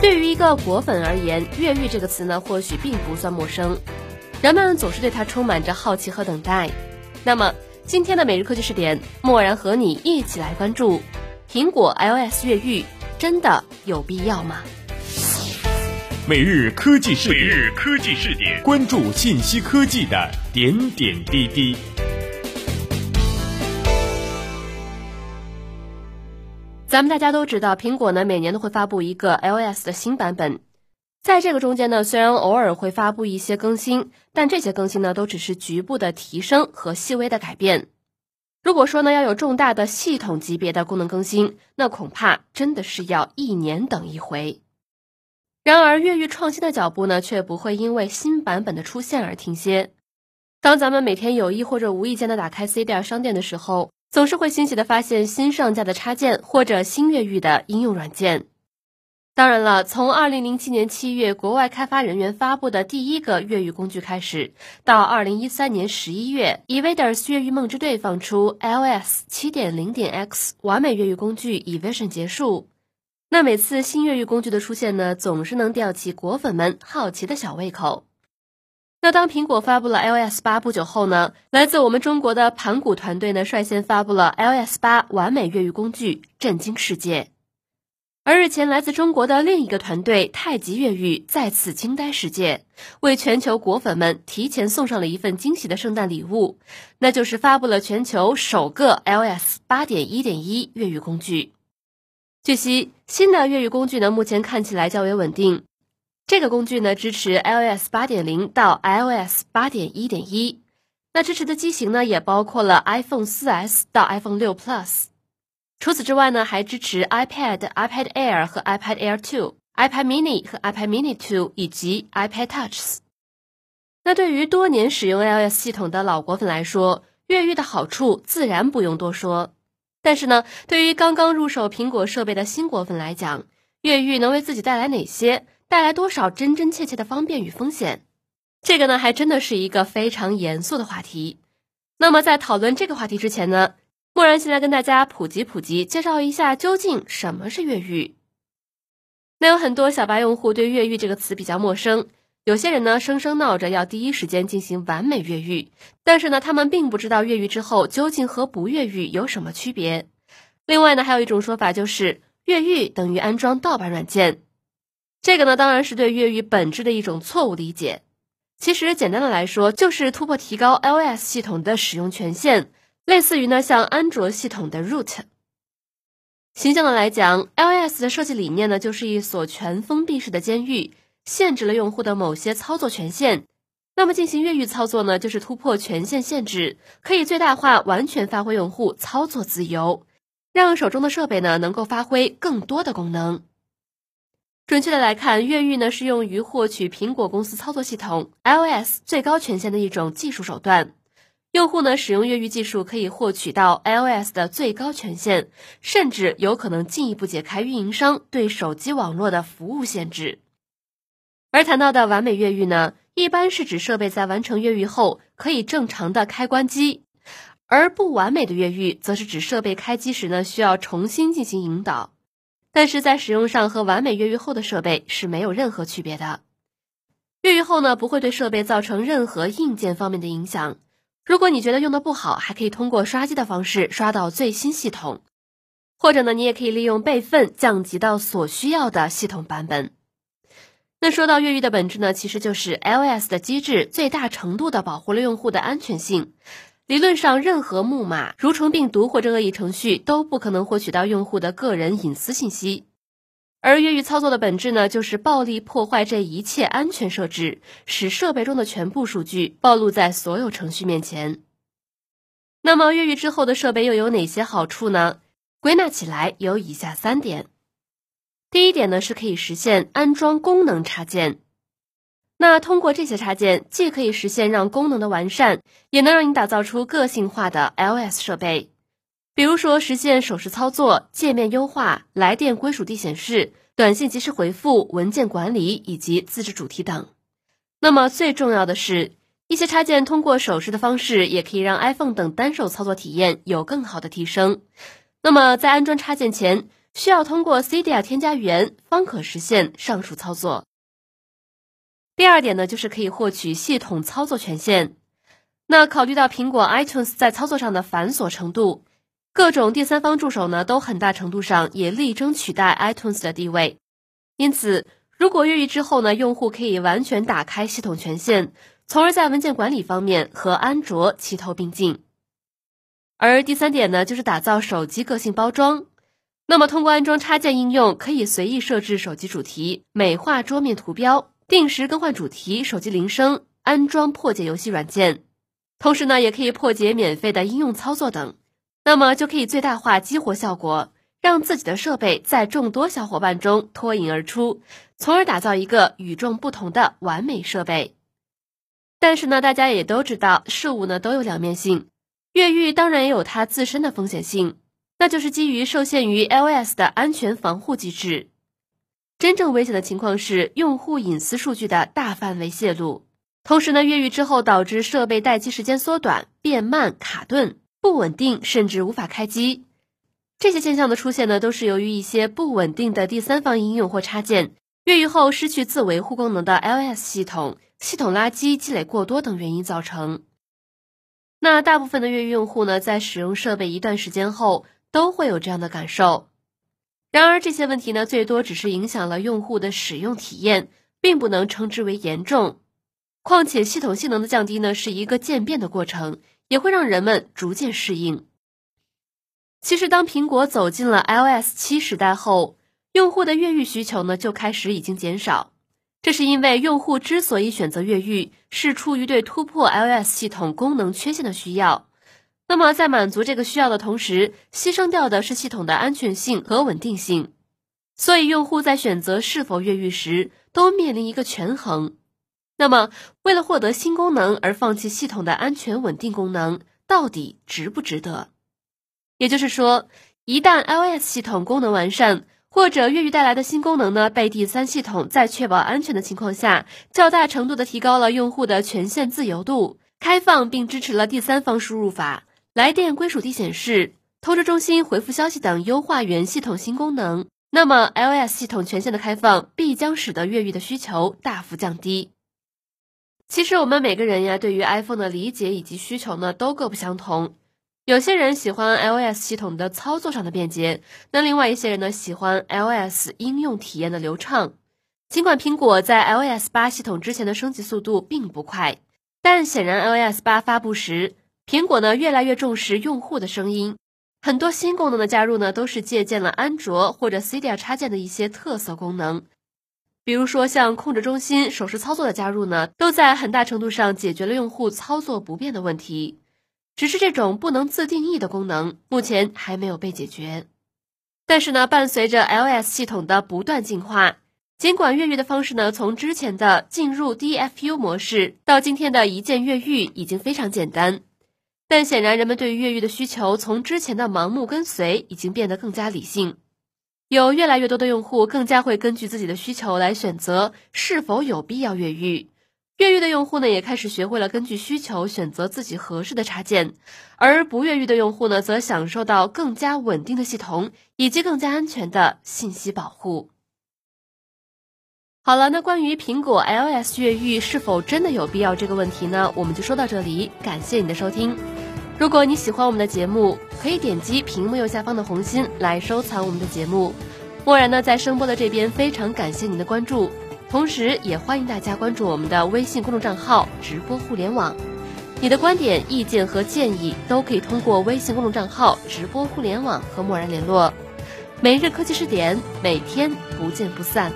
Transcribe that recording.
对于一个果粉而言，越狱这个词呢，或许并不算陌生，人们总是对它充满着好奇和等待。那么，今天的每日科技视点，默然和你一起来关注：苹果 iOS 越狱真的有必要吗？每日科技视点，每日科技视点，关注信息科技的点点滴滴。咱们大家都知道，苹果呢每年都会发布一个 iOS 的新版本，在这个中间呢，虽然偶尔会发布一些更新，但这些更新呢都只是局部的提升和细微的改变。如果说呢要有重大的系统级别的功能更新，那恐怕真的是要一年等一回。然而，越狱创新的脚步呢却不会因为新版本的出现而停歇。当咱们每天有意或者无意间的打开 C 店商店的时候，总是会欣喜的发现新上架的插件或者新越狱的应用软件。当然了，从二零零七年七月国外开发人员发布的第一个越狱工具开始，到二零一三年十一月 e v a d e r s 越狱梦之队放出 iOS 七点零点 X 完美越狱工具 Evasion 结束，那每次新越狱工具的出现呢，总是能吊起果粉们好奇的小胃口。那当苹果发布了 iOS 八不久后呢，来自我们中国的盘古团队呢率先发布了 iOS 八完美越狱工具，震惊世界。而日前来自中国的另一个团队太极越狱再次惊呆世界，为全球果粉们提前送上了一份惊喜的圣诞礼物，那就是发布了全球首个 iOS 八点一点一越狱工具。据悉，新的越狱工具呢目前看起来较为稳定。这个工具呢支持 iOS 八点零到 iOS 八点一点一，那支持的机型呢也包括了 iPhone 四 S 到 iPhone 六 Plus。除此之外呢，还支持 iPad、iPad Air 和 iPad Air Two、iPad Mini 和 iPad Mini Two 以及 iPad Touch。那对于多年使用 iOS 系统的老果粉来说，越狱的好处自然不用多说。但是呢，对于刚刚入手苹果设备的新果粉来讲，越狱能为自己带来哪些？带来多少真真切切的方便与风险？这个呢，还真的是一个非常严肃的话题。那么，在讨论这个话题之前呢，默然先来跟大家普及普及，介绍一下究竟什么是越狱。那有很多小白用户对越狱这个词比较陌生，有些人呢声声闹着要第一时间进行完美越狱，但是呢，他们并不知道越狱之后究竟和不越狱有什么区别。另外呢，还有一种说法就是越狱等于安装盗版软件。这个呢，当然是对越狱本质的一种错误理解。其实简单的来说，就是突破提高 iOS 系统的使用权限，类似于呢像安卓系统的 root。形象的来讲，iOS 的设计理念呢，就是一所全封闭式的监狱，限制了用户的某些操作权限。那么进行越狱操作呢，就是突破权限限制，可以最大化完全发挥用户操作自由，让手中的设备呢能够发挥更多的功能。准确的来看，越狱呢是用于获取苹果公司操作系统 iOS 最高权限的一种技术手段。用户呢使用越狱技术可以获取到 iOS 的最高权限，甚至有可能进一步解开运营商对手机网络的服务限制。而谈到的完美越狱呢，一般是指设备在完成越狱后可以正常的开关机，而不完美的越狱则是指设备开机时呢需要重新进行引导。但是在使用上和完美越狱后的设备是没有任何区别的。越狱后呢，不会对设备造成任何硬件方面的影响。如果你觉得用的不好，还可以通过刷机的方式刷到最新系统，或者呢，你也可以利用备份降级到所需要的系统版本。那说到越狱的本质呢，其实就是 iOS 的机制最大程度的保护了用户的安全性。理论上，任何木马、蠕虫病毒或者恶意程序都不可能获取到用户的个人隐私信息。而越狱操作的本质呢，就是暴力破坏这一切安全设置，使设备中的全部数据暴露在所有程序面前。那么，越狱之后的设备又有哪些好处呢？归纳起来有以下三点。第一点呢，是可以实现安装功能插件。那通过这些插件，既可以实现让功能的完善，也能让你打造出个性化的 iOS 设备。比如说，实现手势操作、界面优化、来电归属地显示、短信及时回复、文件管理以及自制主题等。那么最重要的是，一些插件通过手势的方式，也可以让 iPhone 等单手操作体验有更好的提升。那么在安装插件前，需要通过 Cydia 添加员方可实现上述操作。第二点呢，就是可以获取系统操作权限。那考虑到苹果 iTunes 在操作上的繁琐程度，各种第三方助手呢都很大程度上也力争取代 iTunes 的地位。因此，如果越狱之后呢，用户可以完全打开系统权限，从而在文件管理方面和安卓齐头并进。而第三点呢，就是打造手机个性包装。那么，通过安装插件应用，可以随意设置手机主题，美化桌面图标，定时更换主题，手机铃声，安装破解游戏软件，同时呢，也可以破解免费的应用操作等。那么，就可以最大化激活效果，让自己的设备在众多小伙伴中脱颖而出，从而打造一个与众不同的完美设备。但是呢，大家也都知道，事物呢都有两面性。越狱当然也有它自身的风险性，那就是基于受限于 iOS 的安全防护机制。真正危险的情况是用户隐私数据的大范围泄露，同时呢，越狱之后导致设备待机时间缩短、变慢、卡顿、不稳定，甚至无法开机。这些现象的出现呢，都是由于一些不稳定的第三方应用或插件越狱后失去自维护功能的 iOS 系统、系统垃圾积累过多等原因造成。那大部分的越狱用户呢，在使用设备一段时间后，都会有这样的感受。然而，这些问题呢，最多只是影响了用户的使用体验，并不能称之为严重。况且，系统性能的降低呢，是一个渐变的过程，也会让人们逐渐适应。其实，当苹果走进了 iOS 七时代后，用户的越狱需求呢，就开始已经减少。这是因为用户之所以选择越狱，是出于对突破 iOS 系统功能缺陷的需要。那么，在满足这个需要的同时，牺牲掉的是系统的安全性和稳定性。所以，用户在选择是否越狱时，都面临一个权衡。那么，为了获得新功能而放弃系统的安全稳定功能，到底值不值得？也就是说，一旦 iOS 系统功能完善，或者越狱带来的新功能呢，被第三系统在确保安全的情况下，较大程度的提高了用户的权限自由度，开放并支持了第三方输入法、来电归属地显示、通知中心回复消息等优化原系统新功能。那么，iOS 系统权限的开放必将使得越狱的需求大幅降低。其实，我们每个人呀，对于 iPhone 的理解以及需求呢，都各不相同。有些人喜欢 iOS 系统的操作上的便捷，那另外一些人呢喜欢 iOS 应用体验的流畅。尽管苹果在 iOS 八系统之前的升级速度并不快，但显然 iOS 八发布时，苹果呢越来越重视用户的声音。很多新功能的加入呢，都是借鉴了安卓或者 c d i a 插件的一些特色功能，比如说像控制中心手势操作的加入呢，都在很大程度上解决了用户操作不便的问题。只是这种不能自定义的功能，目前还没有被解决。但是呢，伴随着 iOS 系统的不断进化，尽管越狱的方式呢，从之前的进入 DFU 模式到今天的一键越狱已经非常简单，但显然人们对于越狱的需求从之前的盲目跟随已经变得更加理性。有越来越多的用户更加会根据自己的需求来选择是否有必要越狱。越狱的用户呢，也开始学会了根据需求选择自己合适的插件，而不越狱的用户呢，则享受到更加稳定的系统以及更加安全的信息保护。好了，那关于苹果 iOS 越狱是否真的有必要这个问题呢，我们就说到这里。感谢你的收听。如果你喜欢我们的节目，可以点击屏幕右下方的红心来收藏我们的节目。默然呢，在声波的这边非常感谢您的关注。同时，也欢迎大家关注我们的微信公众账号“直播互联网”。你的观点、意见和建议都可以通过微信公众账号“直播互联网”和默然联络。每日科技视点，每天不见不散。